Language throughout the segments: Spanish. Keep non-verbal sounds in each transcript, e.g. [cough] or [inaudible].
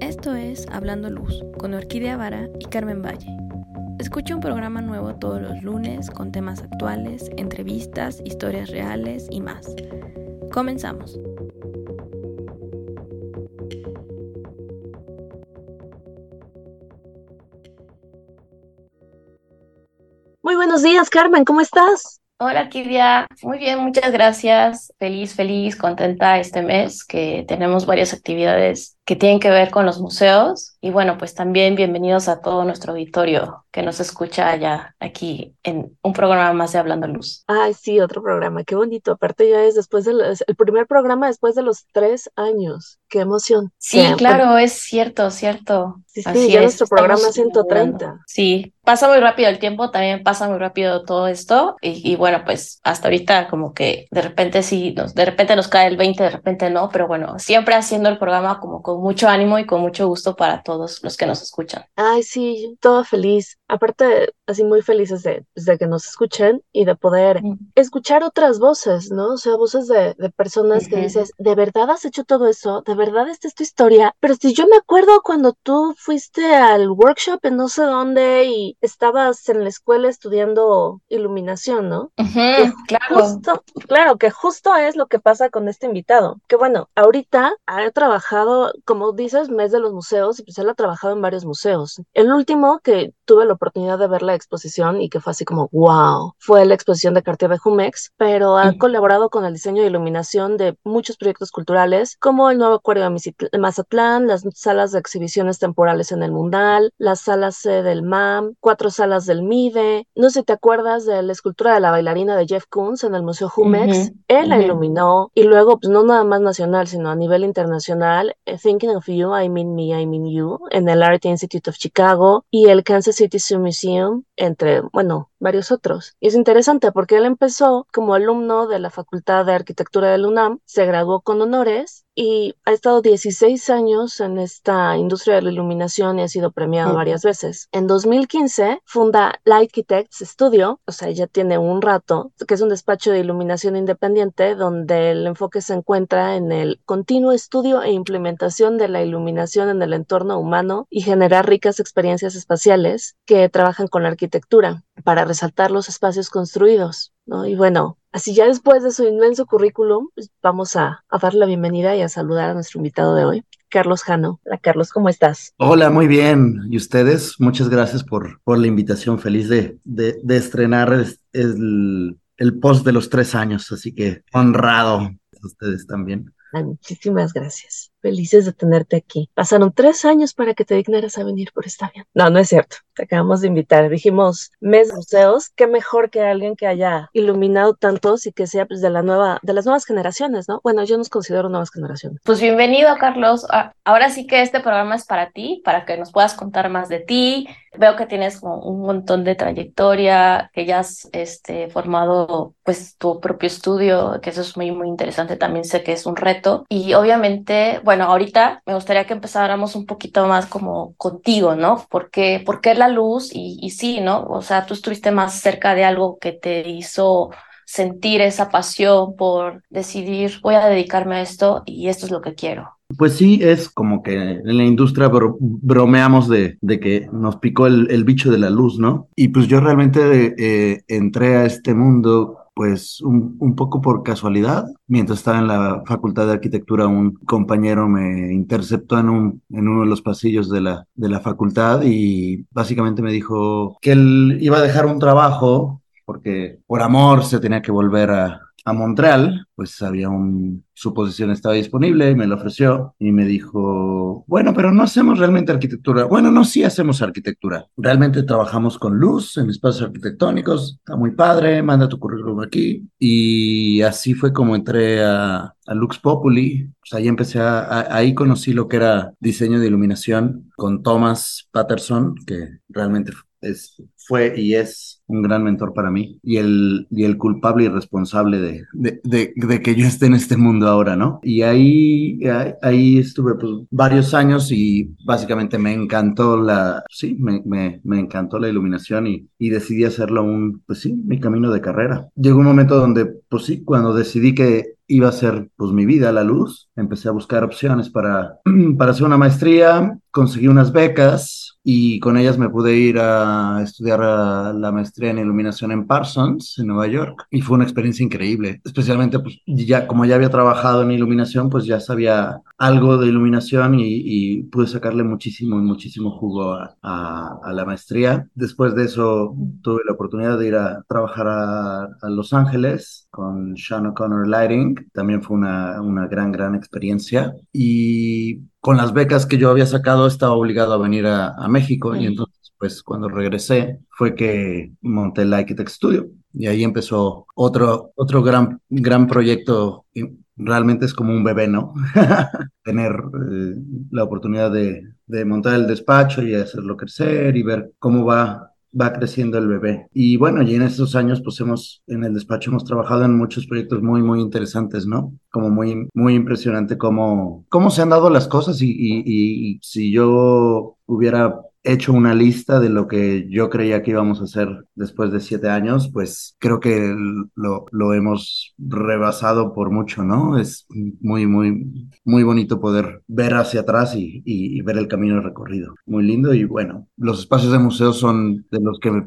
Esto es Hablando Luz con Orquídea Vara y Carmen Valle. Escucha un programa nuevo todos los lunes con temas actuales, entrevistas, historias reales y más. Comenzamos. Muy buenos días, Carmen, ¿cómo estás? Hola, Kidia. Muy bien, muchas gracias. Feliz, feliz, contenta este mes que tenemos varias actividades que tienen que ver con los museos. Y bueno, pues también bienvenidos a todo nuestro auditorio que nos escucha ya aquí en un programa más de Hablando Luz. Ay, sí, otro programa, qué bonito. Aparte ya es después del el primer programa después de los tres años. Qué emoción. Sí, claro, es cierto, cierto. Sí, sí, ya nuestro programa 130. Sí, pasa muy rápido el tiempo, también pasa muy rápido todo esto. Y, bueno, pues hasta ahorita como que de repente sí, nos, de repente nos cae el 20, de repente no, pero bueno, siempre haciendo el programa como con mucho ánimo y con mucho gusto para todos los que nos escuchan. Ay, sí, todo feliz. Aparte, así muy felices de, pues, de que nos escuchen y de poder escuchar otras voces, ¿no? O sea, voces de, de personas que dices, ¿de verdad has hecho todo eso? ¿De verdad esta es tu historia? Pero si yo me acuerdo cuando tú fuiste al workshop en no sé dónde y estabas en la escuela estudiando iluminación, ¿no? claro. claro, que justo es lo que pasa con este invitado. Que bueno, ahorita ha trabajado como dices, mes de los museos, y pues él ha trabajado en varios museos. El último que tuve la oportunidad de ver la exposición y que fue así como, wow, fue la exposición de Cartier de Jumex, pero ha colaborado con el diseño y iluminación de muchos proyectos culturales, como el nuevo acuario de Mazatlán, las salas de exhibiciones temporales en el Mundal, las salas del MAM, cuatro salas del MIDE. No sé si te acuerdas de la escultura de la bailarina de Jeff Koons en el Museo Jumex. Él la iluminó y luego, pues no nada más nacional, sino a nivel internacional, eh, Thinking of You, I Mean Me, I Mean You, en el Art Institute of Chicago y el Kansas City Zoo Museum, entre, bueno, varios otros. Y es interesante porque él empezó como alumno de la Facultad de Arquitectura del UNAM, se graduó con honores y ha estado 16 años en esta industria de la iluminación y ha sido premiado varias veces. En 2015 funda Light Architects Studio, o sea, ya tiene un rato, que es un despacho de iluminación independiente donde el enfoque se encuentra en el continuo estudio e implementación de la iluminación en el entorno humano y generar ricas experiencias espaciales que trabajan con la arquitectura para resaltar los espacios construidos. ¿no? Y bueno, así ya después de su inmenso currículum, pues vamos a, a dar la bienvenida y a saludar a nuestro invitado de hoy. Carlos Jano. Hola Carlos, ¿cómo estás? Hola, muy bien. ¿Y ustedes? Muchas gracias por, por la invitación. Feliz de, de, de estrenar el, el, post de los tres años, así que honrado. Ustedes también. muchísimas gracias. Felices de tenerte aquí. Pasaron tres años para que te dignaras a venir por esta bien. No, no es cierto. Te acabamos de invitar. Dijimos, mes museos, qué mejor que alguien que haya iluminado tantos y que sea pues, de la nueva, de las nuevas generaciones, ¿no? Bueno, yo nos considero nuevas generaciones. Pues bienvenido, Carlos. Ah, ahora sí que este programa es para ti, para que nos puedas contar más de ti. Veo que tienes un montón de trayectoria, que ya has este, formado pues tu propio estudio, que eso es muy, muy interesante. También sé que es un reto. Y obviamente, bueno, ahorita me gustaría que empezáramos un poquito más como contigo, ¿no? ¿Por qué, por qué la luz? Y, y sí, ¿no? O sea, tú estuviste más cerca de algo que te hizo sentir esa pasión por decidir, voy a dedicarme a esto y esto es lo que quiero. Pues sí, es como que en la industria bromeamos de, de, que nos picó el, el, bicho de la luz, ¿no? Y pues yo realmente eh, entré a este mundo pues un, un, poco por casualidad, mientras estaba en la Facultad de Arquitectura, un compañero me interceptó en, un, en uno de los pasillos de la, de la facultad y básicamente me dijo que él iba a dejar un trabajo porque por amor se tenía que volver a, a Montreal, pues había un, su posición estaba disponible me lo ofreció y me dijo, bueno, pero no hacemos realmente arquitectura. Bueno, no, sí hacemos arquitectura. Realmente trabajamos con luz en espacios arquitectónicos, está muy padre, manda tu currículum aquí. Y así fue como entré a, a Lux Populi. Pues ahí empecé a, ahí conocí lo que era diseño de iluminación con Thomas Patterson, que realmente es, fue y es un gran mentor para mí y el, y el culpable y responsable de, de, de, que yo esté en este mundo ahora, ¿no? Y ahí, ahí estuve pues, varios años y básicamente me encantó la, sí, me, me, me encantó la iluminación y, y, decidí hacerlo un, pues sí, mi camino de carrera. Llegó un momento donde, pues sí, cuando decidí que iba a ser pues mi vida la luz. Empecé a buscar opciones para, [clears throat] para hacer una maestría, conseguí unas becas y con ellas me pude ir a estudiar la maestría en iluminación en Parsons, en Nueva York, y fue una experiencia increíble, especialmente pues ya como ya había trabajado en iluminación, pues ya sabía algo de iluminación y, pude sacarle muchísimo, muchísimo jugo a, la maestría. Después de eso tuve la oportunidad de ir a trabajar a, a Los Ángeles con Sean O'Connor Lighting, también fue una, una gran, gran experiencia. Y con las becas que yo había sacado estaba obligado a venir a, México y entonces pues cuando regresé fue que monté el Architect Studio y ahí empezó otro, otro gran, gran proyecto. Realmente es como un bebé, ¿no? [laughs] Tener eh, la oportunidad de, de montar el despacho y hacerlo crecer y ver cómo va va creciendo el bebé. Y bueno, y en estos años, pues hemos, en el despacho hemos trabajado en muchos proyectos muy, muy interesantes, ¿no? Como muy, muy impresionante cómo, cómo se han dado las cosas y, y, y si yo hubiera hecho una lista de lo que yo creía que íbamos a hacer después de siete años, pues creo que lo, hemos rebasado por mucho, ¿no? Es muy, muy, muy bonito poder ver hacia atrás y, y, ver el camino recorrido. Muy lindo y bueno, los espacios de museo son de los que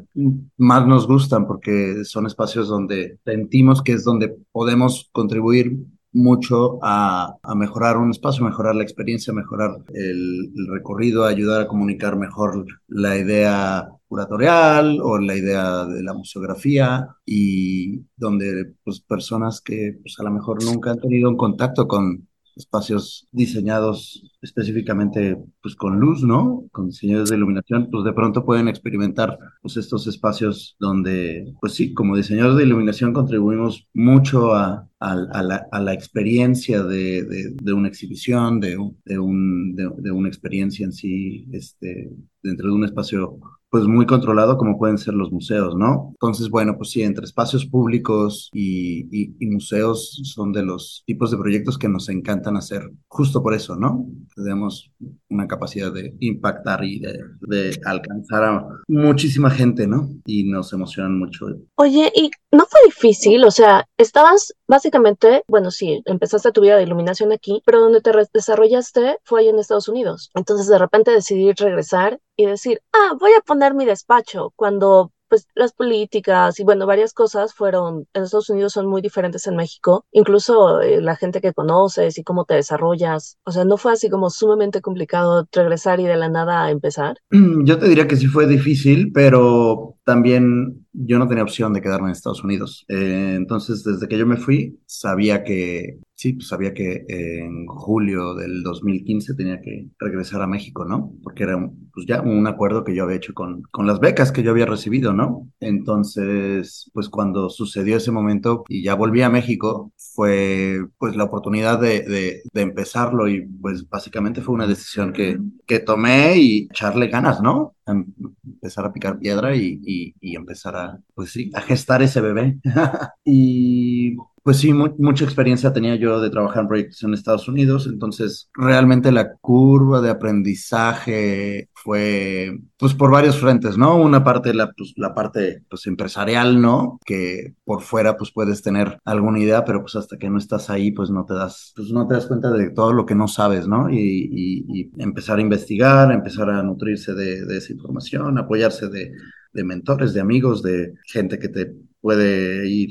más nos gustan porque son espacios donde sentimos que es donde podemos contribuir mucho a, mejorar un espacio, mejorar la experiencia, mejorar el, recorrido, ayudar a comunicar mejor la idea curatorial o la idea de la museografía y donde pues personas que pues, a lo mejor nunca han tenido un contacto con espacios diseñados específicamente pues con luz, ¿no? Con diseños de iluminación, pues de pronto pueden experimentar pues estos espacios donde, pues sí, como diseñadores de iluminación contribuimos mucho a, a, la, a la, experiencia de, de, una exhibición, de, de, un, de, una experiencia en sí, este, dentro de un espacio pues muy controlado como pueden ser los museos, ¿no? Entonces, bueno, pues sí, entre espacios públicos y, museos son de los tipos de proyectos que nos encantan hacer, justo por eso, ¿no? Tenemos una capacidad de impactar y de, alcanzar a muchísima gente, ¿no? Y nos emocionan mucho. Oye, ¿y no fue difícil? O sea, estabas básicamente, bueno, sí, empezaste tu vida de iluminación aquí, pero donde te desarrollaste fue ahí en Estados Unidos. Entonces, de repente decidí regresar y decir, ah, voy a poner mi despacho cuando pues las políticas y bueno, varias cosas fueron, en Estados Unidos son muy diferentes en México, incluso eh, la gente que conoces y cómo te desarrollas, o sea, no fue así como sumamente complicado regresar y de la nada empezar. Yo te diría que sí fue difícil, pero también yo no tenía opción de quedarme en Estados Unidos. Eh, entonces, desde que yo me fui, sabía que Sí, pues sabía que en julio del 2015 tenía que regresar a México, ¿no? Porque era pues ya un acuerdo que yo había hecho con, con las becas que yo había recibido, ¿no? Entonces, pues cuando sucedió ese momento y ya volví a México, fue pues la oportunidad de, de, de empezarlo y pues básicamente fue una decisión que, que tomé y echarle ganas, ¿no? Em, empezar a picar piedra y, y, y empezar a, pues sí, a gestar ese bebé. [laughs] y pues sí, mucha experiencia tenía yo de trabajar en proyectos en Estados Unidos, entonces realmente la curva de aprendizaje fue pues por varios frentes, ¿no? Una parte, la, pues, la parte pues empresarial, ¿no? Que por fuera pues puedes tener alguna idea, pero pues hasta que no estás ahí pues no te das, pues no te das cuenta de todo lo que no sabes, ¿no? Y, y, empezar a investigar, empezar a nutrirse de, de esa información, apoyarse de, de mentores, de amigos, de gente que te puede ir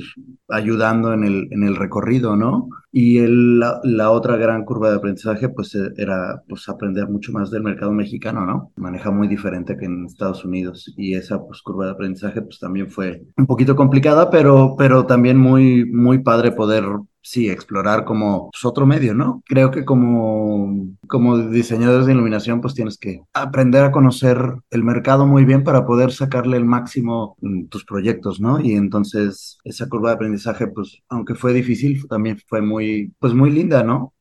ayudando en el, en el recorrido, ¿no? Y el, la, otra gran curva de aprendizaje, pues e, era pues, aprender mucho más del mercado mexicano, ¿no? Maneja muy diferente que en Estados Unidos. Y esa pues, curva de aprendizaje, pues también fue un poquito complicada, pero, pero también muy, muy padre poder sí, explorar como pues, otro medio, ¿no? Creo que como, como diseñadores de iluminación, pues tienes que aprender a conocer el mercado muy bien para poder sacarle el máximo en tus proyectos, ¿no? Y entonces esa curva de aprendizaje, pues aunque fue difícil, también fue muy, pues muy linda, ¿no?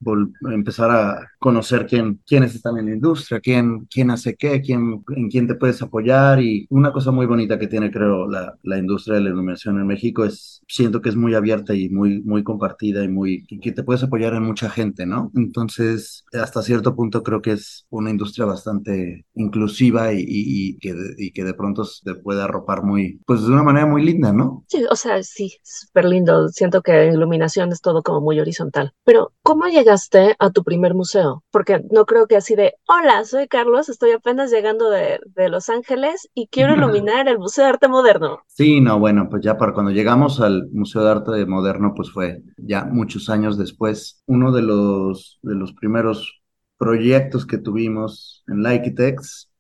empezar a conocer quién, quiénes están en la industria, quién, quién hace qué, quién, en quién te puedes apoyar y una cosa muy bonita que tiene, creo, la, la industria de la iluminación en México es, siento que es muy abierta y muy, muy compartida y muy, que te puedes apoyar en mucha gente, ¿no? Entonces, hasta cierto punto creo que es una industria bastante inclusiva y, y, que, de, y que de pronto se puede arropar muy, pues de una manera muy linda, ¿no? Sí, o sea, sí, súper lindo. Siento que iluminación es todo como muy horizontal. Pero, ¿cómo llegaste a tu primer museo? Porque no creo que así de, hola, soy Carlos, estoy apenas llegando de, de Los Ángeles y quiero iluminar el Museo de Arte Moderno. Sí, no, bueno, pues ya para cuando llegamos al Museo de Arte Moderno, pues fue ya muchos años después. Uno de los, de los primeros proyectos que tuvimos en Likitex,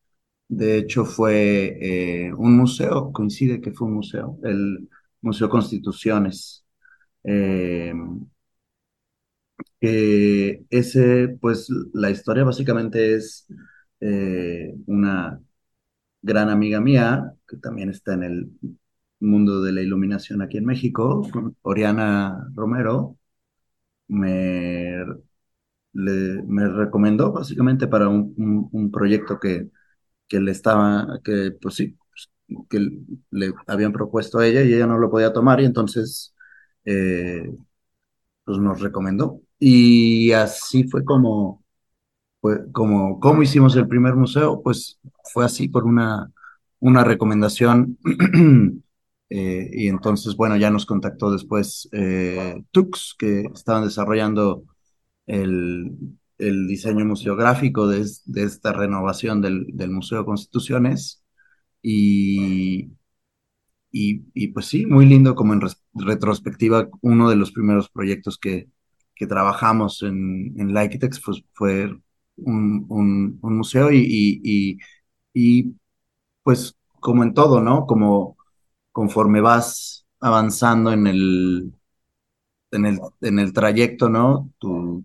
de hecho fue eh, un museo, coincide que fue un museo, el Museo Constituciones. Eh, que ese, pues la historia básicamente es eh, una gran amiga mía, que también está en el mundo de la iluminación aquí en México, Oriana Romero, me, me recomendó básicamente para un, proyecto que, que le estaba, que pues sí, que le habían propuesto a ella y ella no lo podía tomar y entonces eh, pues nos recomendó. Y así fue como, como, como hicimos el primer museo, pues fue así por una, una recomendación. [clears throat] Eh, y entonces, bueno, ya nos contactó después eh, Tux, que estaban desarrollando el, el diseño museográfico de, de esta renovación del, del Museo Constituciones. Y, y, pues sí, muy lindo como en retrospectiva, uno de los primeros proyectos que, que trabajamos en, en pues, fue un, un, museo y, y, y, pues como en todo, ¿no? Como conforme vas avanzando en el, en el, en el trayecto, ¿no? Tu,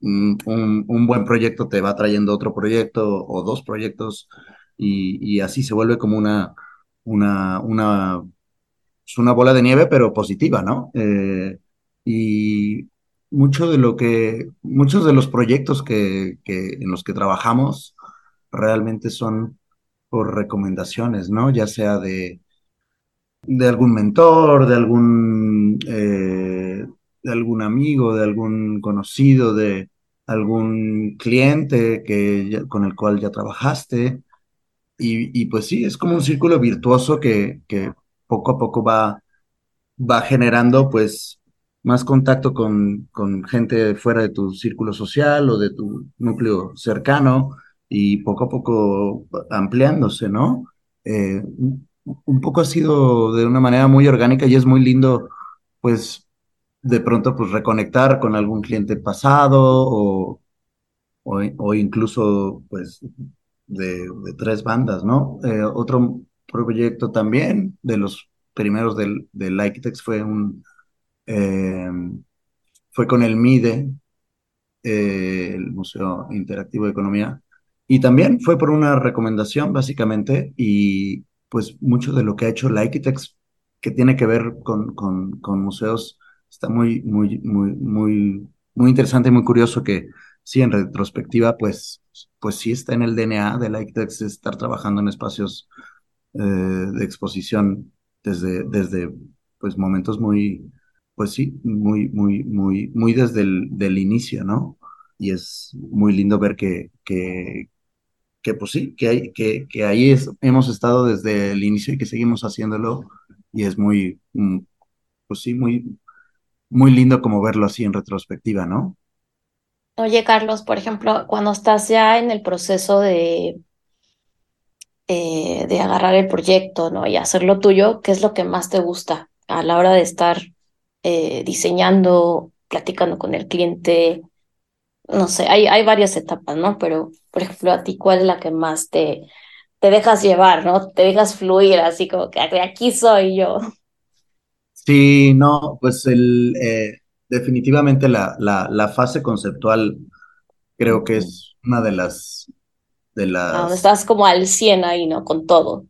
un, un, buen proyecto te va trayendo otro proyecto o dos proyectos y, y así se vuelve como una, una, una, pues, una bola de nieve, pero positiva, ¿no? Eh, y mucho de lo que, muchos de los proyectos que, en los que trabajamos realmente son por recomendaciones, ¿no? Ya sea de, de algún mentor, de algún, eh, de algún amigo, de algún conocido, de algún cliente que, con el cual ya trabajaste. Y, pues sí, es como un círculo virtuoso que, que poco a poco va, va generando pues más contacto con, con gente fuera de tu círculo social o de tu núcleo cercano y poco a poco ampliándose, ¿no? Eh, un poco ha sido de una manera muy orgánica y es muy lindo, pues, de pronto, pues, reconectar con algún cliente pasado o, o, incluso, pues, de, tres bandas, ¿no? Eh, otro proyecto también de los primeros del, del fue un, eh, fue con el MIDE, eh, el Museo Interactivo de Economía, y también fue por una recomendación, básicamente, y pues mucho de lo que ha hecho Likitex, que tiene que ver con, con, museos, está muy, muy, muy, muy, muy interesante y muy curioso que sí, en retrospectiva, pues, pues sí está en el DNA de Likitex estar trabajando en espacios eh, de exposición desde, desde pues momentos muy, pues sí, muy, muy, muy, muy desde el inicio, ¿no? Y es muy lindo ver que, que, pues sí, que, hay, que, que ahí hemos estado desde el inicio y que seguimos haciéndolo y es muy, mm, pues sí, muy, muy lindo como verlo así en retrospectiva, ¿no? Oye, Carlos, por ejemplo, cuando estás ya en el proceso de, eh, de agarrar el proyecto, ¿no? Y hacerlo tuyo, ¿qué es lo que más te gusta a la hora de estar eh, diseñando, platicando con el cliente? No sé, hay, hay varias etapas, ¿no? Pero, por ejemplo, a ti, ¿cuál es la que más te, te dejas llevar, ¿no? Te dejas fluir, así como que aquí soy yo. Sí, no, pues el, eh, definitivamente la, la, la, fase conceptual creo que es una de las... De las... estás como al 100 ahí, ¿no? Con todo.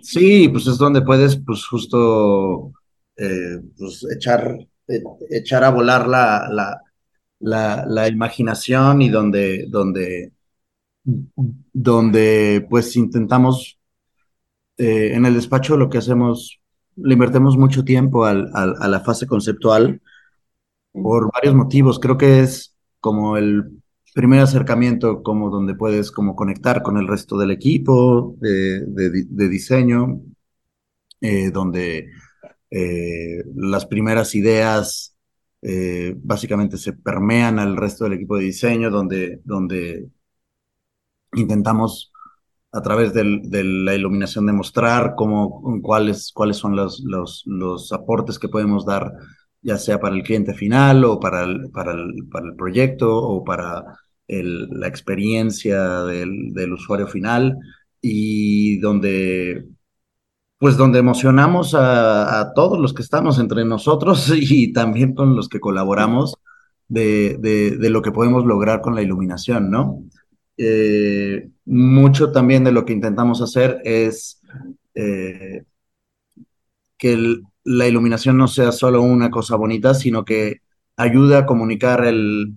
Sí, pues es donde puedes, pues justo, eh, pues echar, eh, echar a volar la, la, la, imaginación y donde, donde, donde pues intentamos, eh, en el despacho lo que hacemos, le invertimos mucho tiempo al, al, a la fase conceptual por varios motivos. Creo que es como el primer acercamiento, como donde puedes como conectar con el resto del equipo de, de, diseño, donde eh, las primeras ideas eh, básicamente se permean al resto del equipo de diseño, donde, donde intentamos a través de la iluminación demostrar cómo, cuáles, cuáles son los, los, los, aportes que podemos dar, ya sea para el cliente final o para el, para el, para el proyecto o para la experiencia del, del usuario final y donde pues donde emocionamos a, todos los que estamos entre nosotros [laughs] y también con los que colaboramos de, de, lo que podemos lograr con la iluminación, ¿no? Eh, mucho también de lo que intentamos hacer es eh, que la iluminación no sea solo una cosa bonita, sino que ayude a comunicar el,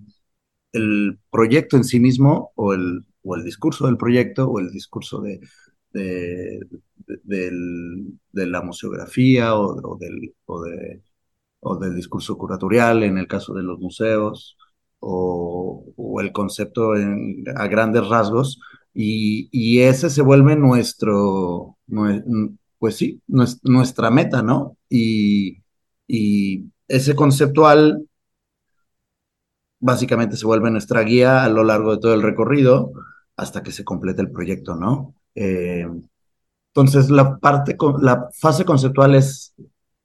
el proyecto en sí mismo o el, o el discurso del proyecto o el discurso de, de, de, la museografía o, del, o, de, o del discurso curatorial en el caso de los museos o, o el concepto a grandes rasgos y, y, ese se vuelve nuestro, pues sí, nuestra meta, ¿no? Y, y ese conceptual básicamente se vuelve nuestra guía a lo largo de todo el recorrido hasta que se complete el proyecto, ¿no? Eh, entonces, la parte, la fase conceptual es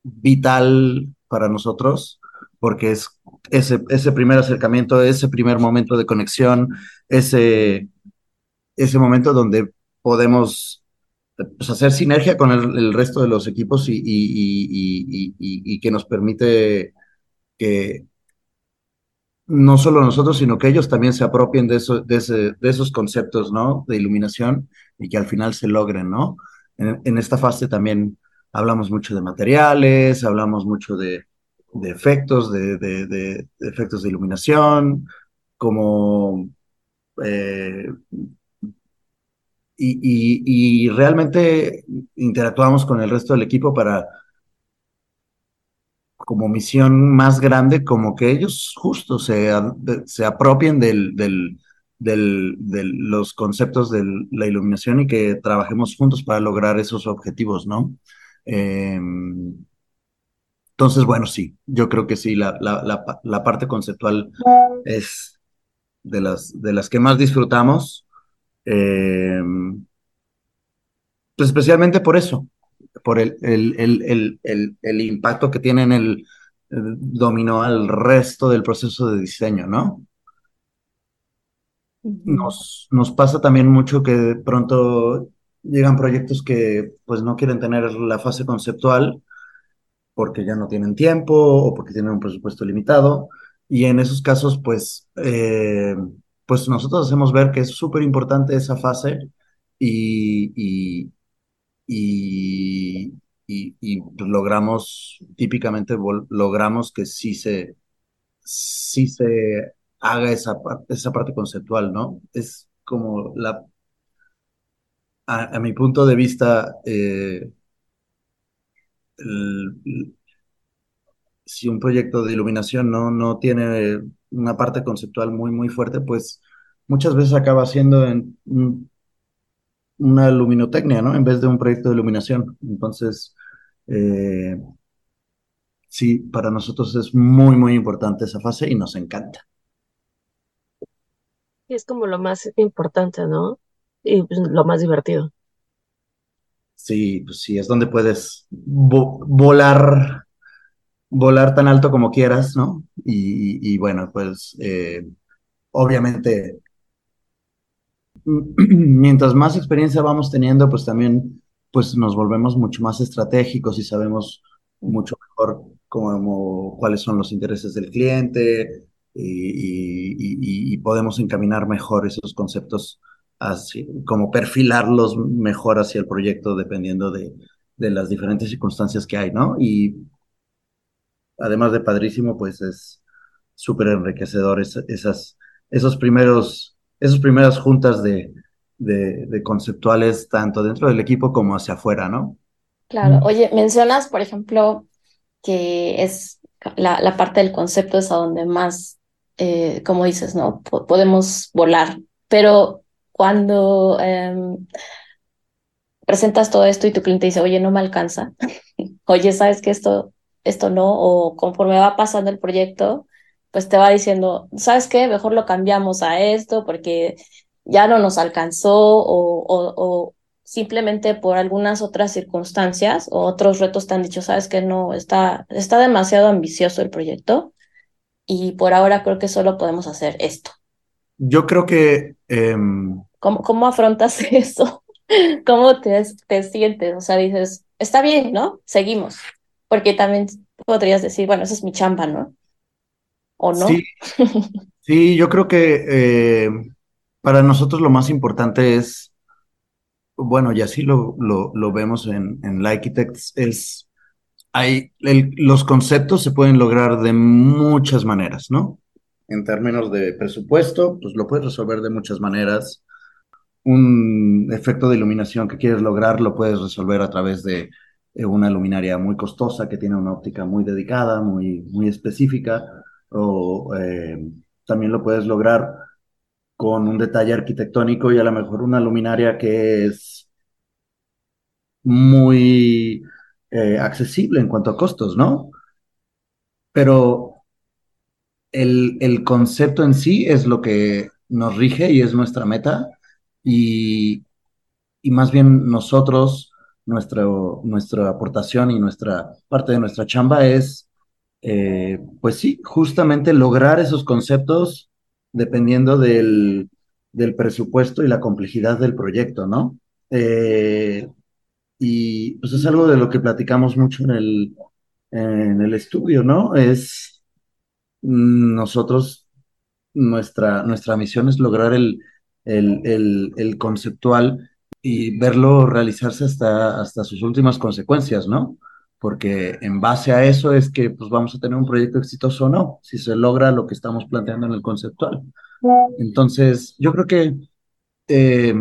vital para nosotros porque es ese, ese primer acercamiento, ese primer momento de conexión, ese, ese momento donde podemos pues, hacer sinergia con el, resto de los equipos y, y, y, que nos permite que, no solo nosotros, sino que ellos también se apropien de, eso, de, ese, de esos conceptos, ¿no? De iluminación y que al final se logren, ¿no? En, esta fase también hablamos mucho de materiales, hablamos mucho de, efectos, de, de, efectos de iluminación, como... Eh, y, y, realmente interactuamos con el resto del equipo para como misión más grande, como que ellos justo se, se apropien del, del, de los conceptos de la iluminación y que trabajemos juntos para lograr esos objetivos, ¿no? Em, entonces, bueno, sí, yo creo que sí, la, la, la, parte conceptual es de las, de las que más disfrutamos, em, pues especialmente por eso, por el, el, el, el, el impacto que tiene en el, dominó al resto del proceso de diseño, ¿no? Nos, nos pasa también mucho que de pronto llegan proyectos que pues no quieren tener la fase conceptual porque ya no tienen tiempo o porque tienen un presupuesto limitado. Y en esos casos pues eh, pues nosotros hacemos ver que es súper importante esa fase y, y, y, logramos, típicamente logramos que sí se, sí se haga esa, esa parte conceptual, ¿no? Es como la, a, mi punto de vista, eh, si un proyecto de iluminación no, no tiene una parte conceptual muy, muy fuerte, pues muchas veces acaba siendo en, una luminotecnia, ¿no? En vez de un proyecto de iluminación. Entonces, eh, sí, para nosotros es muy, muy importante esa fase y nos encanta. Es como lo más importante, ¿no? Y pues, lo más divertido. Sí, pues sí, es donde puedes volar, volar tan alto como quieras, ¿no? Y, bueno, pues eh, obviamente [clears throat] mientras más experiencia vamos teniendo, pues también pues nos volvemos mucho más estratégicos y sabemos mucho mejor cómo, cuáles son los intereses del cliente y, podemos encaminar mejor esos conceptos, así, como perfilarlos mejor hacia el proyecto dependiendo de, de las diferentes circunstancias que hay, ¿no? Y además de padrísimo, pues es súper enriquecedor esas, esos primeros esas primeras juntas de, de, conceptuales tanto dentro del equipo como hacia afuera, ¿no? Claro. Oye, mencionas, por ejemplo, que es la, la parte del concepto es a donde más, eh, como dices, ¿no? podemos volar, pero cuando em, presentas todo esto y tu cliente dice, oye, no me alcanza, [laughs] oye, ¿sabes que esto, esto no? O conforme va pasando el proyecto, pues te va diciendo, ¿sabes qué? Mejor lo cambiamos a esto porque ya no nos alcanzó o, simplemente por algunas otras circunstancias o otros retos te han dicho, sabes que no, está, está demasiado ambicioso el proyecto y por ahora creo que solo podemos hacer esto. Yo creo que... Em, ¿Cómo, ¿Cómo afrontas [laughs] eso? ¿Cómo te, te sientes? O sea, dices, está bien, ¿no? Seguimos. Porque también podrías decir, bueno, esa es mi chamba, ¿no? ¿O no? Sí, [laughs] sí yo creo que eh, para nosotros lo más importante es, bueno, y así lo, lo, lo vemos en, en Likitex, es, hay, los conceptos se pueden lograr de muchas maneras, ¿no? En términos de presupuesto, pues lo puedes resolver de muchas maneras. Un efecto de iluminación que quieres lograr lo puedes resolver a través de eh, una luminaria muy costosa que tiene una óptica muy dedicada, muy, muy específica, o eh, también lo puedes lograr con un detalle arquitectónico y a lo mejor una luminaria que es muy eh, accesible en cuanto a costos, ¿no? Pero el, el, concepto en sí es lo que nos rige y es nuestra meta y, y más bien nosotros, nuestro, nuestra aportación y nuestra parte de nuestra chamba es, eh, pues sí, justamente lograr esos conceptos dependiendo del, del presupuesto y la complejidad del proyecto, ¿no? Eh, y pues es algo de lo que platicamos mucho en el, en el estudio, ¿no? Es mm, nosotros, nuestra, nuestra misión es lograr el, el, el, el conceptual y verlo realizarse hasta, hasta sus últimas consecuencias, ¿no? Porque en base a eso es que pues vamos a tener un proyecto exitoso o no, si se logra lo que estamos planteando en el conceptual. Entonces, yo creo que eh,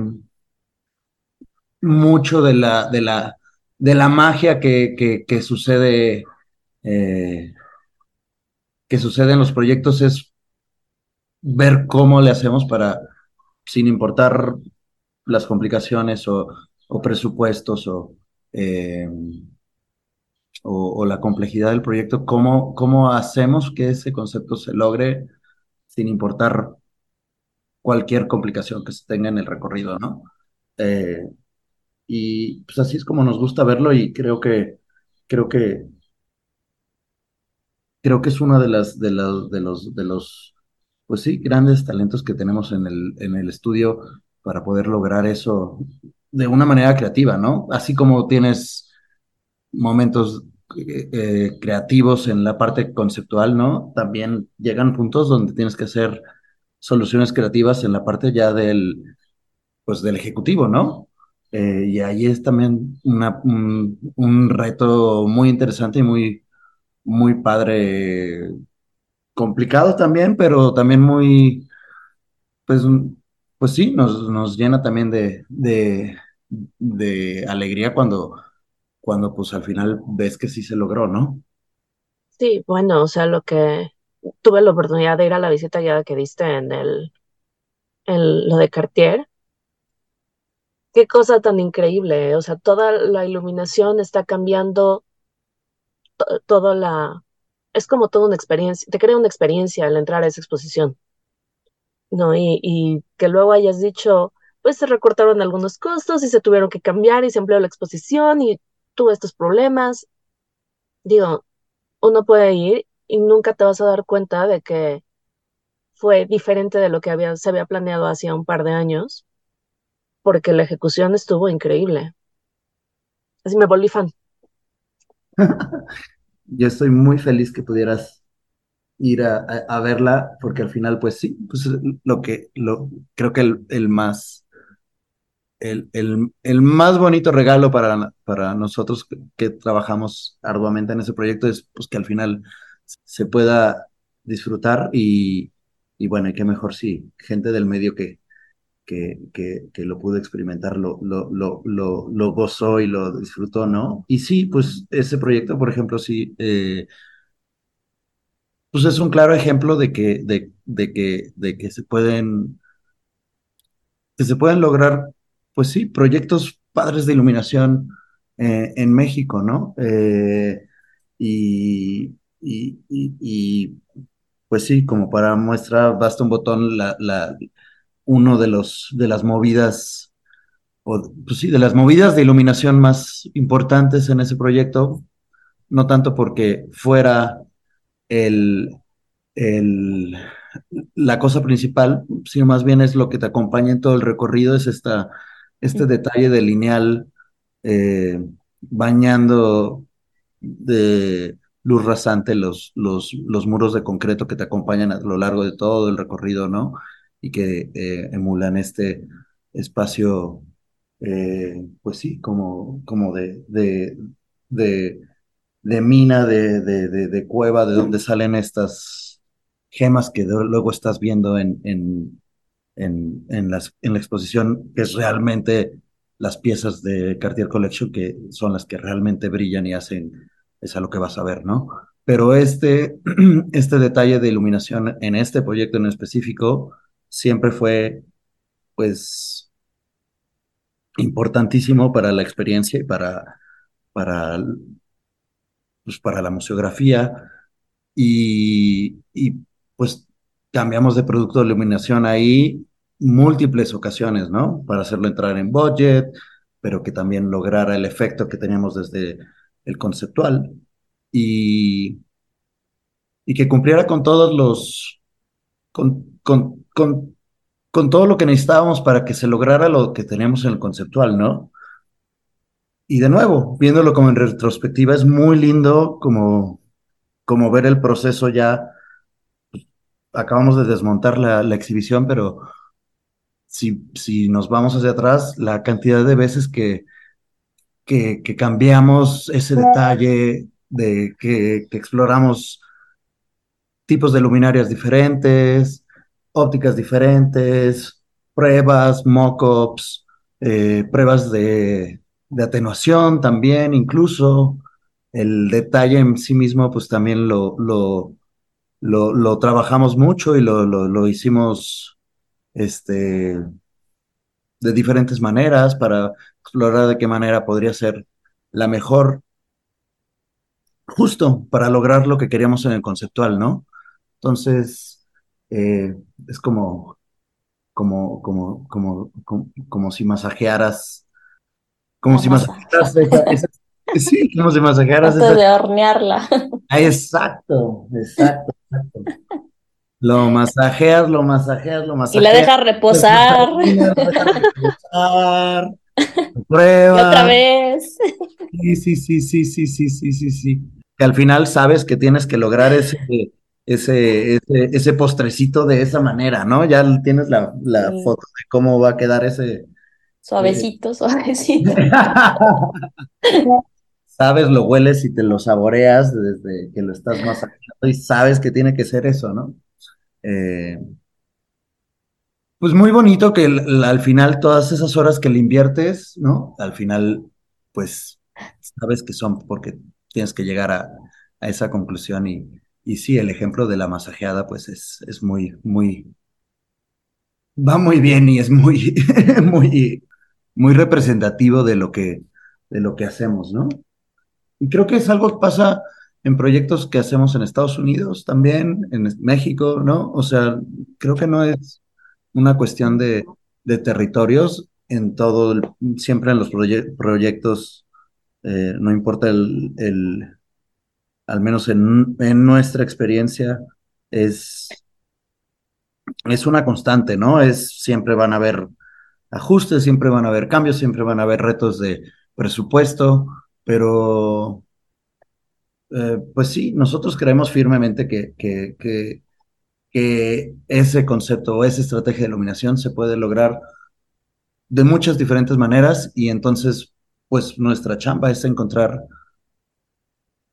mucho de la, de la, de la magia que, que, sucede, eh, que sucede en los proyectos es ver cómo le hacemos para, sin importar las complicaciones o, o presupuestos o, eh, o, o, la complejidad del proyecto, cómo, cómo hacemos que ese concepto se logre sin importar cualquier complicación que se tenga en el recorrido, ¿no? Eh, y pues así es como nos gusta verlo y creo que, creo que, creo que es uno de las, de los, de los, de los, pues sí, grandes talentos que tenemos en el, en el estudio para poder lograr eso de una manera creativa, ¿no? Así como tienes momentos eh, eh, creativos en la parte conceptual, ¿no? También llegan puntos donde tienes que hacer soluciones creativas en la parte ya del, pues del ejecutivo, ¿no? Eh, y ahí es también una, un, reto muy interesante y muy, muy padre, complicado también, pero también muy, pues, pues sí, nos, nos llena también de, de, de alegría cuando, cuando pues al final ves que sí se logró, ¿no? Sí, bueno, o sea, lo que tuve la oportunidad de ir a la visita ya que diste en el, en lo de Cartier, Qué cosa tan increíble, ¿eh? o sea, toda la iluminación está cambiando, toda la, es como toda una experiencia, te crea una experiencia al entrar a esa exposición, ¿no? Y, y que luego hayas dicho, pues se recortaron algunos costos y se tuvieron que cambiar y se empleó la exposición y tuvo estos problemas. Digo, uno puede ir y nunca te vas a dar cuenta de que fue diferente de lo que había, se había planeado hacía un par de años porque la ejecución estuvo increíble. Así me volví. [laughs] Yo estoy muy feliz que pudieras ir a, verla, porque al final, pues sí, pues lo que, lo, creo que el, el más, el, el, el, más bonito regalo para, para nosotros que, que, trabajamos arduamente en ese proyecto es pues que al final se pueda disfrutar y, y bueno, y qué mejor si gente del medio que, que, que, que, lo pude experimentar, lo, lo, lo, lo, gozó y lo disfrutó, ¿no? Y sí, pues ese proyecto, por ejemplo, sí, eh, pues es un claro ejemplo de que, de, de, que, de que se pueden, se pueden lograr, pues sí, proyectos padres de iluminación eh, en México, ¿no? Eh, y, y, y, pues sí, como para muestra, basta un botón, la, uno de los de las movidas, o, pues sí, de las movidas de iluminación más importantes en ese proyecto, no tanto porque fuera el, el, la cosa principal, sino más bien es lo que te acompaña en todo el recorrido, es esta, este detalle de lineal eh, bañando de luz rasante los, los, los, muros de concreto que te acompañan a lo largo de todo el recorrido, ¿no? Y que eh, emulan este espacio, eh, pues sí, como, como de, de, de, mina, de, de, cueva, de donde salen estas gemas que luego estás viendo en, en, en, en, las, en la exposición, que es realmente las piezas de Cartier Collection que son las que realmente brillan y hacen, es a lo que vas a ver, ¿no? Pero este, [clears throat] este detalle de iluminación en este proyecto en específico siempre fue, pues, importantísimo para la experiencia y para, para, pues, para la museografía. Y, y pues cambiamos de producto de iluminación ahí múltiples ocasiones, ¿no? Para hacerlo entrar en budget, pero que también lograra el efecto que teníamos desde el conceptual y, y que cumpliera con todos los, con, con, con todo lo que necesitábamos para que se lograra lo que teníamos en el conceptual, ¿no? Y de nuevo, viéndolo como en retrospectiva, es muy lindo como, como ver el proceso ya. Acabamos de desmontar la, la exhibición, pero si, si nos vamos hacia atrás, la cantidad de veces que, que, cambiamos ese detalle, de que, exploramos tipos de luminarias diferentes, ópticas diferentes, pruebas, mock-ups, eh, pruebas de, atenuación también, incluso el detalle en sí mismo, pues también lo, lo, lo, trabajamos mucho y lo, lo hicimos este, de diferentes maneras para explorar de qué manera podría ser la mejor, justo para lograr lo que queríamos en el conceptual, ¿no? Entonces, eh, es como, como, como, como, como, si masajearas, como si masajearas sí, como si masajearas Antes de hornearla. Ah, exacto, exacto, exacto. Lo masajeas, lo masajeas, lo masajeas. Y la dejas reposar. [laughs] reposar. Prueba. [laughs] otra vez. Sí, sí, sí, sí, sí, sí, sí, sí, sí. Que al final sabes que tienes que lograr ese, ese, ese, ese postrecito de esa manera, ¿no? Ya tienes la, la foto de cómo va a quedar ese. Suavecito, [laughs] suavecito. sabes, lo hueles y te lo saboreas desde que lo estás masajeando y sabes que tiene que ser eso, ¿no? Eh, pues muy bonito que al final todas esas horas que le inviertes, ¿no? Al final, pues sabes que son porque tienes que llegar a, esa conclusión y, y, sí, el ejemplo de la masajeada, pues es, es muy, muy, va muy bien y es muy, [laughs] muy, muy representativo de lo que, de lo que hacemos, ¿no? Y creo que es algo que pasa en proyectos que hacemos en Estados Unidos también, en México, ¿no? O sea, creo que no es una cuestión de, territorios en todo, siempre en los proyectos, eh, no importa el, el al menos en, en, nuestra experiencia, es, es una constante, ¿no? Es, siempre van a haber ajustes, siempre van a haber cambios, siempre van a haber retos de presupuesto, pero eh, pues sí, nosotros creemos firmemente que, que, que, ese concepto o esa estrategia de iluminación se puede lograr de muchas diferentes maneras y entonces, pues nuestra chamba es encontrar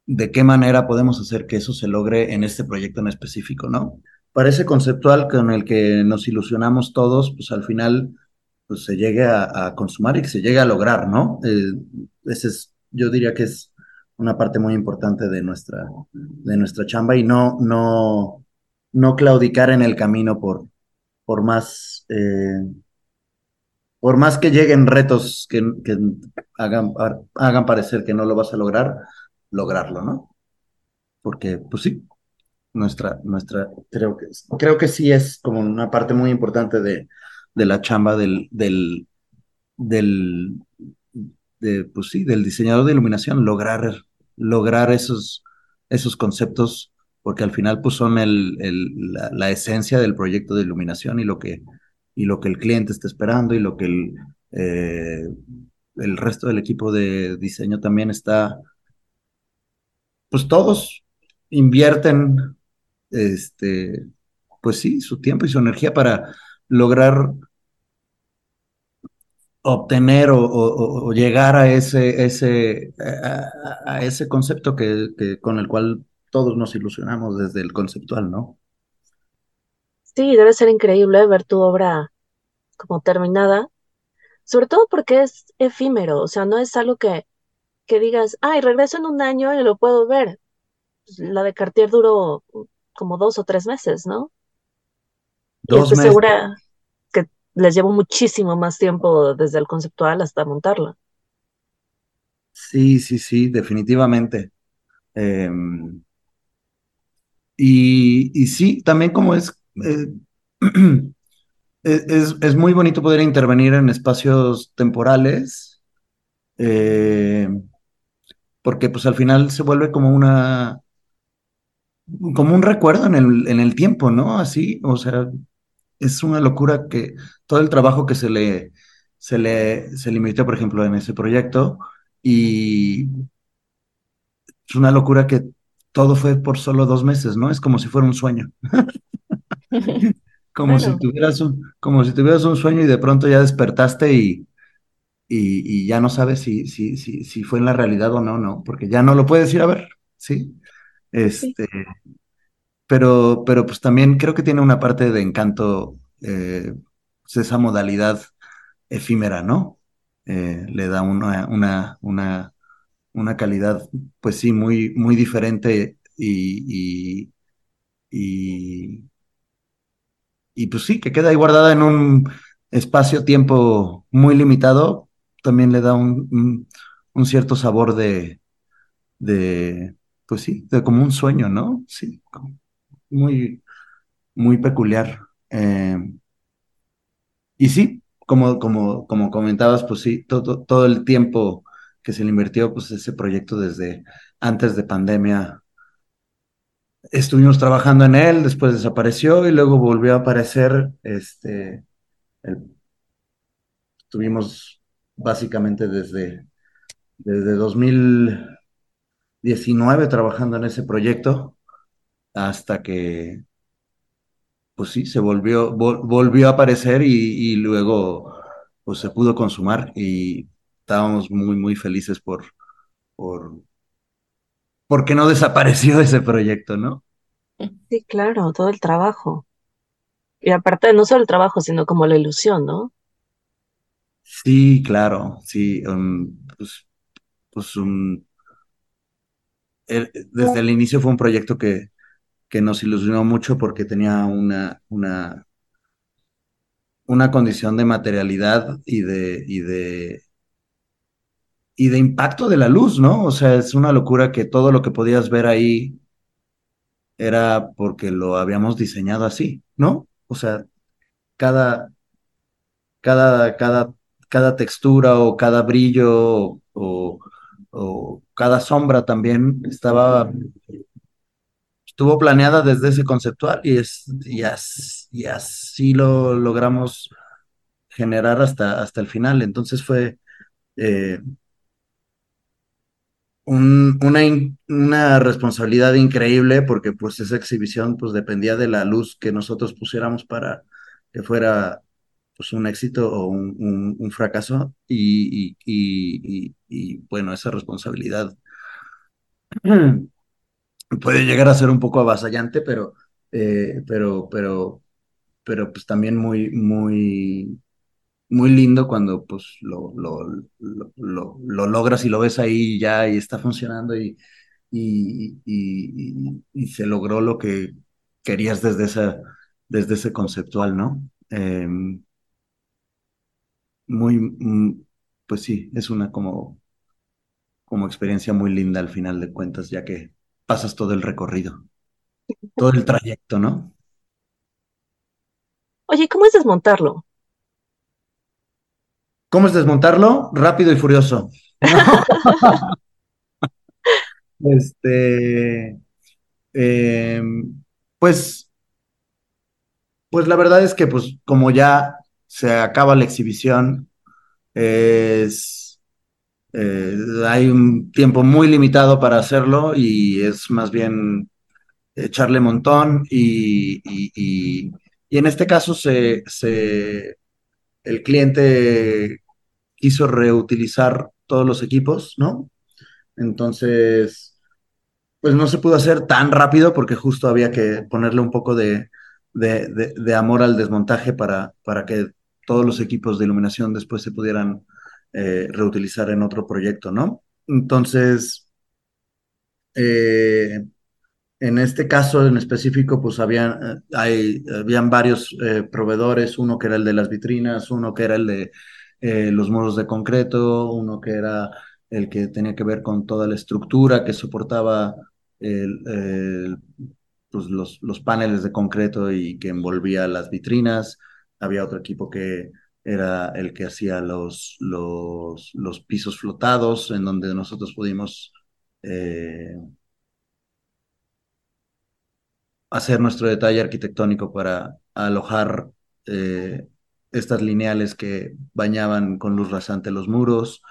de qué manera podemos hacer que eso se logre en este proyecto en específico, ¿no? Parece conceptual con el que nos ilusionamos todos, pues al final pues se llegue a, consumar y que se llegue a lograr, ¿no? Eh, ese es, yo diría que es una parte muy importante de nuestra, de nuestra chamba y no, no, no claudicar en el camino por, por más, eh, por más que lleguen retos que, que hagan, hagan parecer que no lo vas a lograr, lograrlo, ¿no? Porque, pues sí, nuestra, nuestra, creo que, creo que sí es como una parte muy importante de, de la chamba del, del, del, de, pues sí, del diseñador de iluminación, lograr, lograr esos, esos conceptos, porque al final pues son el, el, la, la, esencia del proyecto de iluminación y lo que, y lo que el cliente está esperando y lo que el, eh, el resto del equipo de diseño también está, pues todos invierten, este, pues sí, su tiempo y su energía para lograr obtener o, llegar a ese, ese, a, ese concepto que, con el cual todos nos ilusionamos desde el conceptual, ¿no? Sí, debe ser increíble ver tu obra como terminada, sobre todo porque es efímero, o sea, no es algo que, que digas, ay, regreso en un año y lo puedo ver. Pues, la de Cartier duró como dos o tres meses, ¿no? Dos y estoy meses. segura que les llevó muchísimo más tiempo desde el conceptual hasta montarla. Sí, sí, sí, definitivamente. Eh, y, y, sí, también como es, eh, [clears throat] es, es, muy bonito poder intervenir en espacios temporales, eh, porque pues al final se vuelve como una, como un recuerdo en el, en el tiempo, ¿no? Así, o sea, es una locura que todo el trabajo que se le, se le, se le invirtió, por ejemplo, en ese proyecto, y es una locura que todo fue por solo dos meses, ¿no? Es como si fuera un sueño. [laughs] como, bueno. si tuvieras un, como si tuvieras un sueño y de pronto ya despertaste y, y, y ya no sabes si, si, si, si, fue en la realidad o no, no, porque ya no lo puedes ir a ver, ¿sí? Este, sí. Pero, pero pues también creo que tiene una parte de encanto, eh, pues esa modalidad efímera, ¿no? Eh, le da una, una, una, una calidad, pues sí, muy, muy diferente y, y, y, y, pues sí, que queda ahí guardada en un espacio-tiempo muy limitado, también le da un, un, cierto sabor de, de, pues sí, de como un sueño, ¿no? Sí, muy, muy peculiar. Eh, y sí, como, como, como comentabas, pues sí, todo, todo el tiempo que se le invirtió, pues ese proyecto desde antes de pandemia. Estuvimos trabajando en él, después desapareció y luego volvió a aparecer. Este, el, estuvimos básicamente desde, desde 2019 trabajando en ese proyecto hasta que, pues sí, se volvió, vol, volvió a aparecer y, y, luego pues se pudo consumar y estábamos muy, muy felices por, por, porque no desapareció [laughs] ese proyecto, ¿no? Sí, claro, todo el trabajo. Y aparte, no solo el trabajo, sino como la ilusión, ¿no? Sí, claro, sí. Um, pues, pues el, desde el inicio fue un proyecto que, que nos ilusionó mucho porque tenía una, una, una condición de materialidad y de, y de, y de impacto de la luz, ¿no? O sea, es una locura que todo lo que podías ver ahí era porque lo habíamos diseñado así, ¿no? O sea, cada, cada, cada, cada textura o cada brillo o, o cada sombra también estaba estuvo planeada desde ese conceptual y, es, y, as, y así lo logramos generar hasta, hasta el final. Entonces fue eh, un, una, una, responsabilidad increíble porque pues esa exhibición pues dependía de la luz que nosotros pusiéramos para que fuera pues un éxito o un, un, fracaso y, y, bueno, esa responsabilidad [clears throat] puede llegar a ser un poco avasallante, pero, eh, pero, pero, pero pues también muy, muy, muy lindo cuando pues lo, lo, lo, lo, lo logras y lo ves ahí ya y está funcionando y, y, se logró lo que querías desde, desde ese conceptual, ¿no? Eh, muy, mm, pues sí, es una como, como experiencia muy linda al final de cuentas, ya que pasas todo el recorrido, todo el trayecto, ¿no? Oye, ¿cómo es desmontarlo? ¿Cómo es desmontarlo? Rápido y furioso. [laughs] este, em, pues, pues la verdad es que, pues, como ya se acaba la exhibición, es, eh, hay un tiempo muy limitado para hacerlo y es más bien echarle montón y, y, y, en este caso se, se, el cliente quiso reutilizar todos los equipos, ¿no? Entonces, pues no se pudo hacer tan rápido porque justo había que ponerle un poco de, de, de, de amor al desmontaje para, para, que todos los equipos de iluminación después se pudieran eh, reutilizar en otro proyecto, ¿no? Entonces, eh, en este caso en específico, pues habían, hay, habían varios eh, proveedores, uno que era el de las vitrinas, uno que era el de eh, los muros de concreto, uno que era el que tenía que ver con toda la estructura que soportaba pues los, los, paneles de concreto y que envolvía las vitrinas. Había otro equipo que era el que hacía los, los, pisos flotados, en donde nosotros pudimos eh, hacer nuestro detalle arquitectónico para alojar eh, estas lineales que bañaban con luz rasante los muros.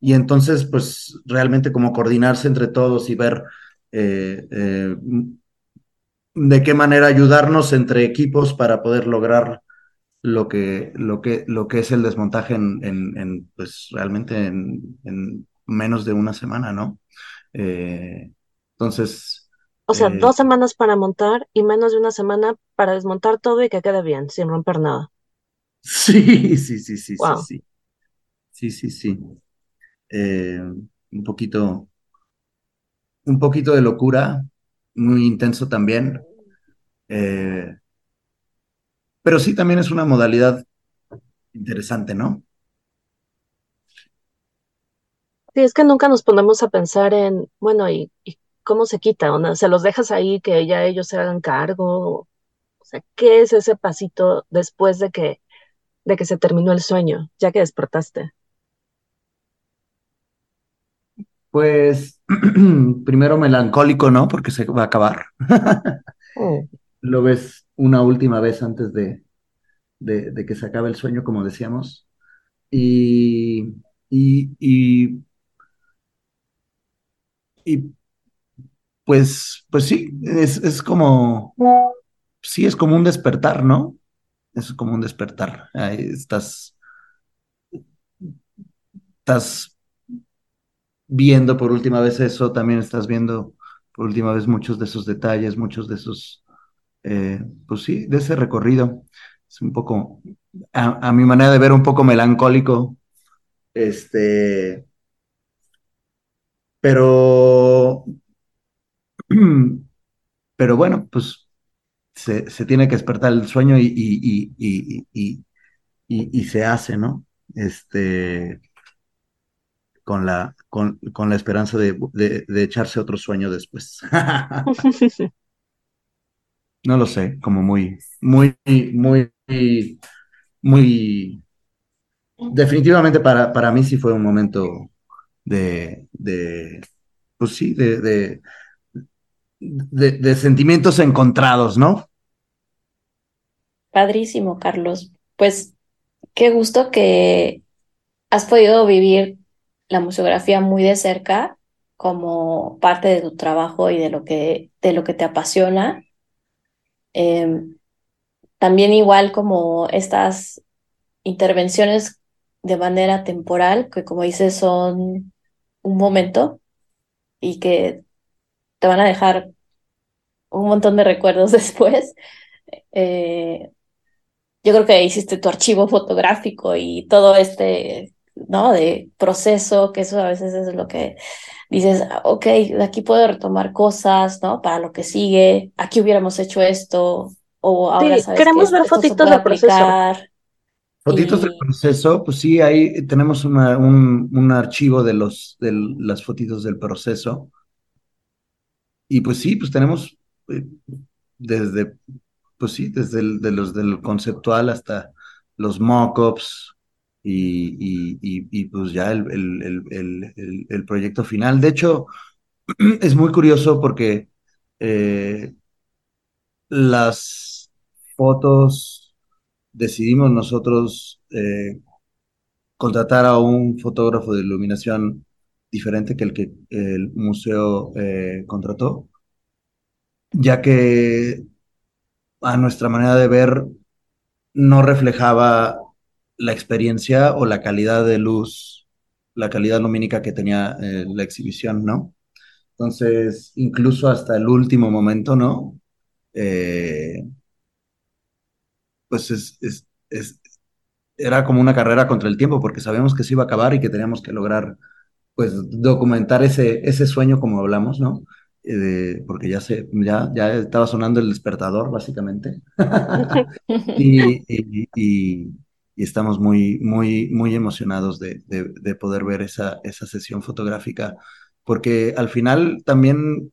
Y entonces, pues realmente como coordinarse entre todos y ver eh, de qué manera ayudarnos entre equipos para poder lograr lo que, lo que, lo que es el desmontaje en, en, en pues realmente en, en, menos de una semana, ¿no? Eh, entonces... O sea, dos semanas para montar y menos de una semana para desmontar todo y que quede bien, sin romper nada. Sí, [laughs] sí, sí, sí, wow. sí, sí. Sí, sí, sí. Eh, un poquito, un poquito de locura, muy intenso también. Eh, pero sí también es una modalidad interesante, ¿no? Sí, es que nunca nos ponemos a pensar en, bueno, ¿y, y cómo se quita? ¿O no? ¿Se los dejas ahí que ya ellos se hagan cargo? O sea, ¿qué es ese pasito después de que de que se terminó el sueño, ya que despertaste? Pues [clears throat] primero melancólico, ¿no? Porque se va a acabar. oh. [laughs] Lo ves una última vez antes de, de, que se acabe el sueño, como decíamos. Y, y, y, y pues, pues sí, es, es como, sí, es como un despertar, ¿no? es como un despertar. Estás, estás viendo por última vez eso, también estás viendo por última vez muchos de esos detalles, muchos de esos, eh, pues sí, de ese recorrido. Es un poco, a, a, mi manera de ver, un poco melancólico. Este, pero, [clears throat] pero bueno, pues se, se, tiene que despertar el sueño y, y, y, y, y se hace, ¿no? Este, con la, con, con la esperanza de, de, de, echarse otro sueño después. [laughs] [laughs] no lo sé, como muy, muy, muy, muy, definitivamente para, para mí sí fue un momento de, de pues sí, de, de, de, de, sentimientos encontrados, ¿no? Padrísimo, Carlos. Pues qué gusto que has podido vivir la museografía muy de cerca como parte de tu trabajo y de lo que, de lo que te apasiona. Eh, también igual como estas intervenciones de manera temporal, que como dices son un momento y que te van a dejar un montón de recuerdos [laughs] después. Eh, yo creo que hiciste tu archivo fotográfico y todo este, ¿no? De proceso, que eso a veces es lo que dices, ok, de aquí puedo retomar cosas, ¿no? Para lo que sigue, aquí hubiéramos hecho esto, o ahora sí, sabes queremos que ver fotitos del proceso. Fotitos del proceso, pues sí, ahí tenemos un, archivo de, los, de las fotitos del proceso. Y pues sí, pues tenemos eh, desde, pues sí, desde el, de los del conceptual hasta los mockups y, y, pues ya el, el, proyecto final. De hecho, [clears throat] es muy curioso porque eh, las fotos decidimos nosotros eh, contratar a un fotógrafo de iluminación diferente que el que el museo eh, contrató, ya que a nuestra manera de ver no reflejaba la experiencia o la calidad de luz, la calidad lumínica que tenía eh, la exhibición, ¿no? Entonces, incluso hasta el último momento, ¿no? Eh, pues es, es, era como una carrera contra el tiempo, porque sabíamos que se iba a acabar y que teníamos que lograr, pues, documentar ese, ese sueño como hablamos, ¿no? Eh, porque ya, se, ya, ya estaba sonando el despertador, básicamente. [laughs] [laughs] y, y, estamos muy, muy, muy emocionados de, de, poder ver esa, esa sesión fotográfica, porque al final también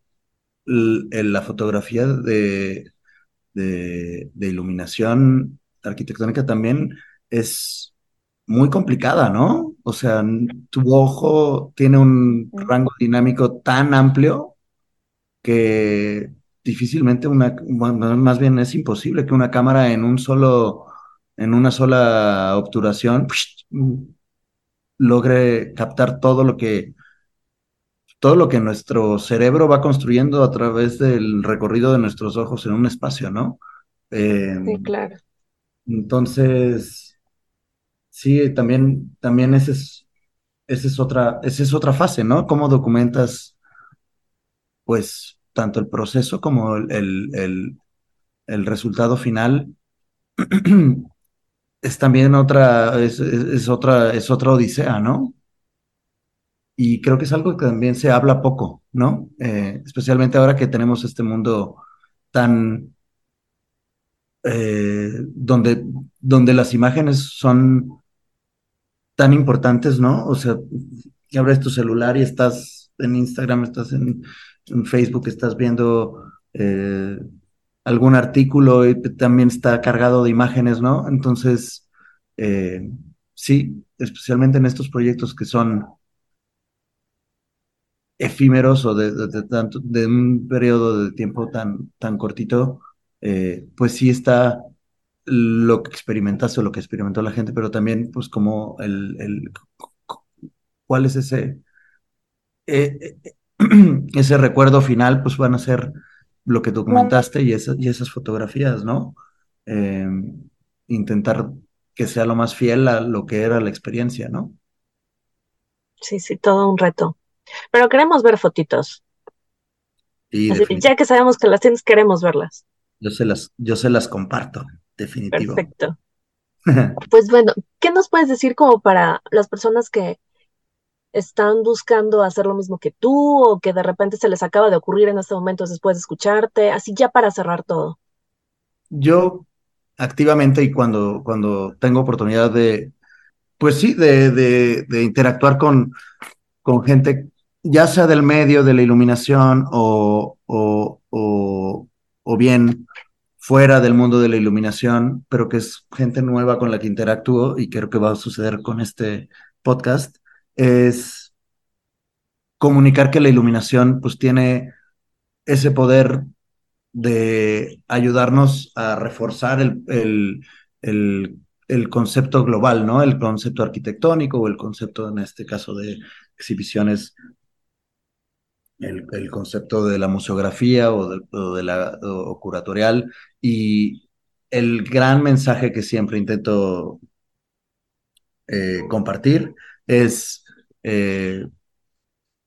la fotografía de, de, de iluminación arquitectónica también es muy complicada, ¿no? O sea, tu ojo tiene un rango dinámico tan amplio que difícilmente una, más bien es imposible que una cámara en un solo, en una sola obturación logre captar todo lo que todo lo que nuestro cerebro va construyendo a través del recorrido de nuestros ojos en un espacio, ¿no? Em, sí, claro. Entonces, sí, también, también esa es, esa es otra, esa es otra fase, ¿no? ¿Cómo documentas, pues, tanto el proceso como el, el, resultado final? [clears throat] es también otra, es, otra, es otra odisea, ¿no? Y creo que es algo que también se habla poco, ¿no? Eh, especialmente ahora que tenemos este mundo tan eh, donde, donde las imágenes son tan importantes, ¿no? O sea, que abres tu celular y estás en Instagram, estás en, Facebook, estás viendo eh, algún artículo y también está cargado de imágenes, ¿no? Entonces, eh, sí, especialmente en estos proyectos que son efímeros o de, de, un periodo de tiempo tan, tan cortito, eh, pues sí está lo que experimentaste o lo que experimentó la gente, pero también pues como el, cuál es ese, eh, [clears throat] ese recuerdo final, pues van a ser lo que documentaste y, esas, y esas fotografías, ¿no? intentar que sea lo más fiel a lo que era la experiencia, ¿no? Sí, sí, todo un reto. Pero queremos ver fotitos. ya que sabemos que las tienes, queremos verlas. Yo se las, yo se las comparto, definitivo. Perfecto. [laughs] pues bueno, ¿qué nos puedes decir como para las personas que están buscando hacer lo mismo que tú o que de repente se les acaba de ocurrir en este momento después de escucharte? Así ya para cerrar todo. Yo activamente y cuando, cuando tengo oportunidad de, pues sí, de, de, interactuar con, con gente, ya sea del medio, de la iluminación o, o, o bien fuera del mundo de la iluminación, pero que es gente nueva con la que interactúo y creo que va a suceder con este podcast, es comunicar que la iluminación pues tiene ese poder de ayudarnos a reforzar el, el, el, concepto global, ¿no? El concepto arquitectónico o el concepto, en este caso, de exhibiciones el, concepto de la museografía o de, la curatorial y el gran mensaje que siempre intento eh, compartir es eh,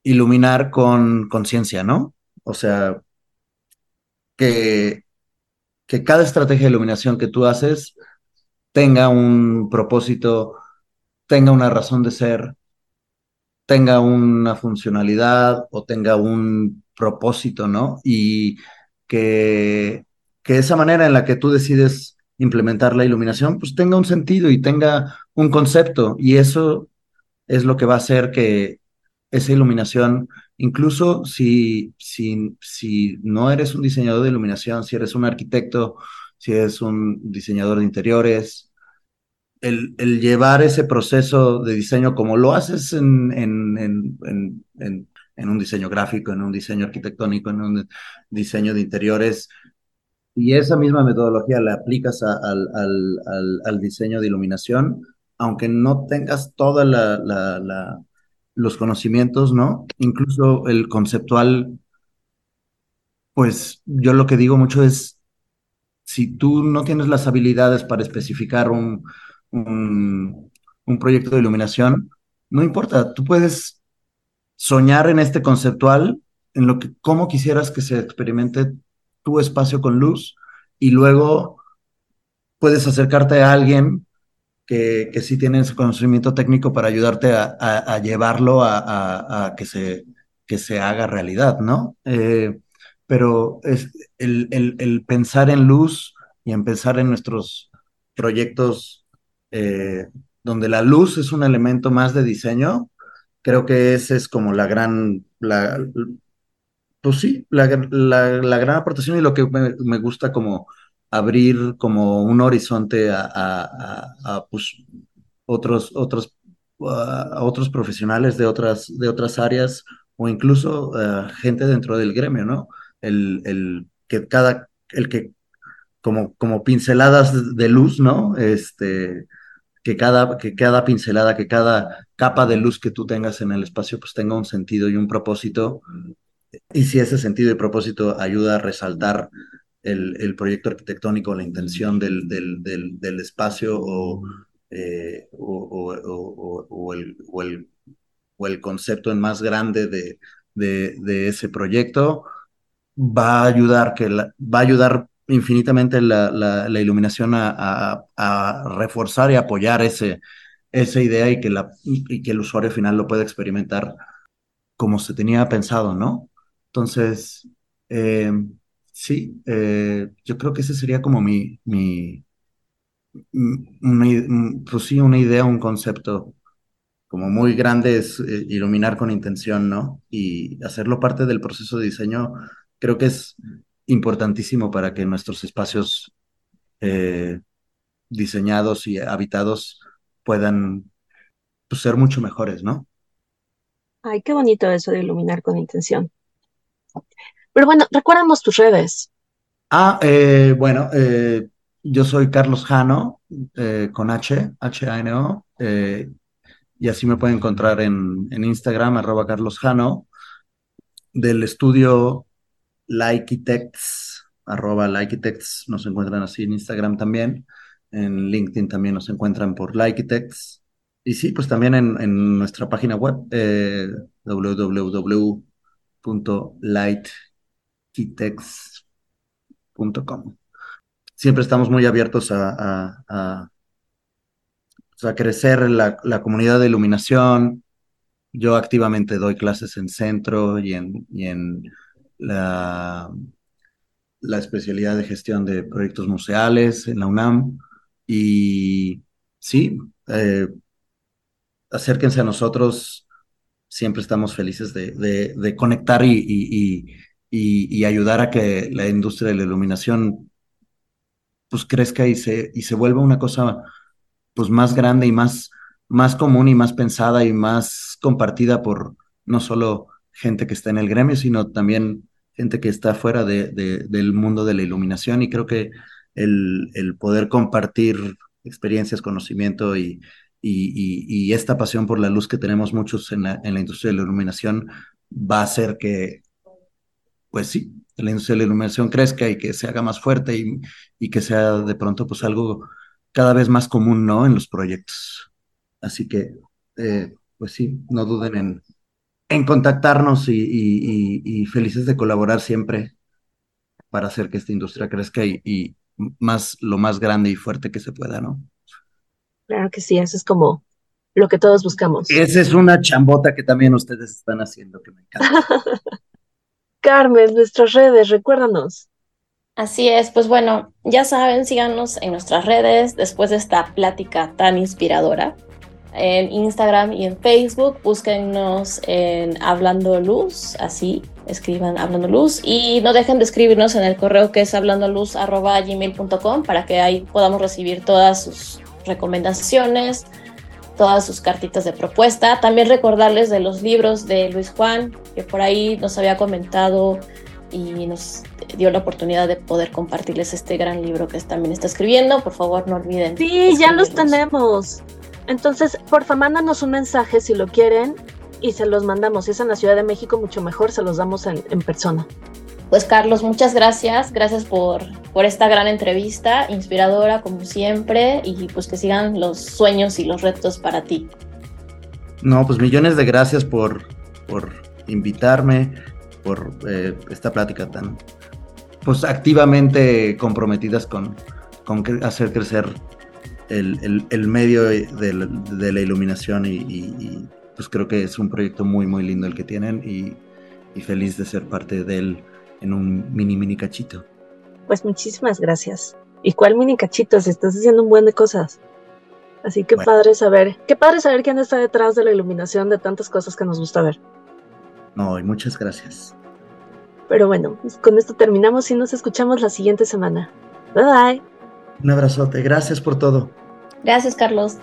iluminar con conciencia, ¿no? O sea, que, que cada estrategia de iluminación que tú haces tenga un propósito, tenga una razón de ser, tenga una funcionalidad o tenga un propósito, ¿no? Y que, que esa manera en la que tú decides implementar la iluminación, pues tenga un sentido y tenga un concepto. Y eso es lo que va a hacer que esa iluminación, incluso si, si, si no eres un diseñador de iluminación, si eres un arquitecto, si eres un diseñador de interiores, el, el llevar ese proceso de diseño como lo haces en, en, en, en, en un diseño gráfico, en un diseño arquitectónico, en un diseño de interiores, y esa misma metodología la aplicas al, al, al, diseño de iluminación, aunque no tengas todos la, los conocimientos, ¿no? Incluso el conceptual, pues yo lo que digo mucho es, si tú no tienes las habilidades para especificar un, un, un proyecto de iluminación, no importa, tú puedes soñar en este conceptual, en lo que, cómo quisieras que se experimente tu espacio con luz y luego puedes acercarte a alguien que, sí tiene ese conocimiento técnico para ayudarte a, llevarlo a, que, se, que se haga realidad, ¿no? Eh, pero es el, el, pensar en luz y en pensar en nuestros proyectos eh, donde la luz es un elemento más de diseño, creo que esa es como la gran, la, pues sí, la, la, gran aportación y lo que me, gusta como abrir como un horizonte a, a, pues, otros, otros, a otros profesionales de otras, de otras áreas o incluso eh, gente dentro del gremio, ¿no? El, el que cada, el que como, como pinceladas de luz, ¿no? Este, que cada, que cada pincelada, que cada capa de luz que tú tengas en el espacio, pues tenga un sentido y un propósito y si ese sentido y propósito ayuda a resaltar el, el proyecto arquitectónico, la intención del, del, del, espacio o, eh, o, o, el, el, o, el, concepto en más grande de, de, de, ese proyecto, va a ayudar, que va a ayudar infinitamente la, la, la iluminación a, a, a, reforzar y apoyar ese, esa idea y que, la, y que el usuario final lo pueda experimentar como se tenía pensado, ¿no? Entonces, eh, sí, eh, yo creo que ese sería como mi, mi, pues sí, una idea, un concepto como muy grande es eh, iluminar con intención, ¿no? Y hacerlo parte del proceso de diseño, creo que es importantísimo para que nuestros espacios diseñados y habitados puedan pues, ser mucho mejores, ¿no? Ay, qué bonito eso de iluminar con intención. Pero bueno, recuérdanos tus redes. Ah, eh, bueno, eh, yo soy Carlos Jano, eh, con H, H-A-N-O, y así me pueden encontrar en, en Instagram, arroba Carlos Jano, del estudio Likitex, arroba Likitex, nos encuentran así en Instagram también, en LinkedIn también nos encuentran por Likitex, y sí, pues también en, en nuestra página web, www lightkitex.com. Siempre estamos muy abiertos a, a, crecer la, la, comunidad de iluminación. Yo activamente doy clases en centro y en, y en la, la especialidad de gestión de proyectos museales en la UNAM. Y sí, eh, acérquense a nosotros siempre estamos felices de, de, conectar y, ayudar a que la industria de la iluminación pues crezca y se, y se vuelva una cosa pues más grande y más, más común y más pensada y más compartida por no solo gente que está en el gremio, sino también gente que está fuera de, del mundo de la iluminación. Y creo que el, el poder compartir experiencias, conocimiento y, y, esta pasión por la luz que tenemos muchos en la, en la industria de la iluminación va a hacer que, pues sí, la industria de la iluminación crezca y que se haga más fuerte y, y que sea de pronto pues algo cada vez más común, ¿no? En los proyectos. Así que, eh, pues sí, no duden en, en contactarnos y, y, felices de colaborar siempre para hacer que esta industria crezca y, y más lo más grande y fuerte que se pueda, ¿no? Claro que sí, eso es como lo que todos buscamos. Esa es una chambota que también ustedes están haciendo, que me encanta. [laughs] Carmen, nuestras redes, recuérdanos. Así es, pues bueno, ya saben, síganos en nuestras redes después de esta plática tan inspiradora. En Instagram y en Facebook, búsquennos en Hablando Luz, así escriban Hablando Luz y no dejen de escribirnos en el correo que es hablandoluz.gmail.com para que ahí podamos recibir todas sus recomendaciones, todas sus cartitas de propuesta. También recordarles de los libros de Luis Juan, que por ahí nos había comentado y nos dio la oportunidad de poder compartirles este gran libro que también está escribiendo. Por favor, no olviden. Sí, ya los tenemos. Entonces, por favor, mándanos un mensaje si lo quieren y se los mandamos. Si es en la Ciudad de México, mucho mejor, se los damos en, en persona. Pues Carlos, muchas gracias. Gracias por, por esta gran entrevista, inspiradora como siempre, y pues que sigan los sueños y los retos para ti. No, pues millones de gracias por, por invitarme, por eh, esta plática tan pues activamente comprometidas con, con hacer crecer el, el, medio de la, iluminación y, pues creo que es un proyecto muy muy lindo el que tienen y, feliz de ser parte de en un mini mini cachito. Pues muchísimas gracias. ¿Y cuál mini cachito? Si estás haciendo un buen de cosas. Así que padre saber, qué padre saber quién está detrás de la iluminación de tantas cosas que nos gusta ver. No, y muchas gracias. Pero bueno, con esto terminamos y nos escuchamos la siguiente semana. Bye bye. Un abrazote, gracias por todo. Gracias, Carlos.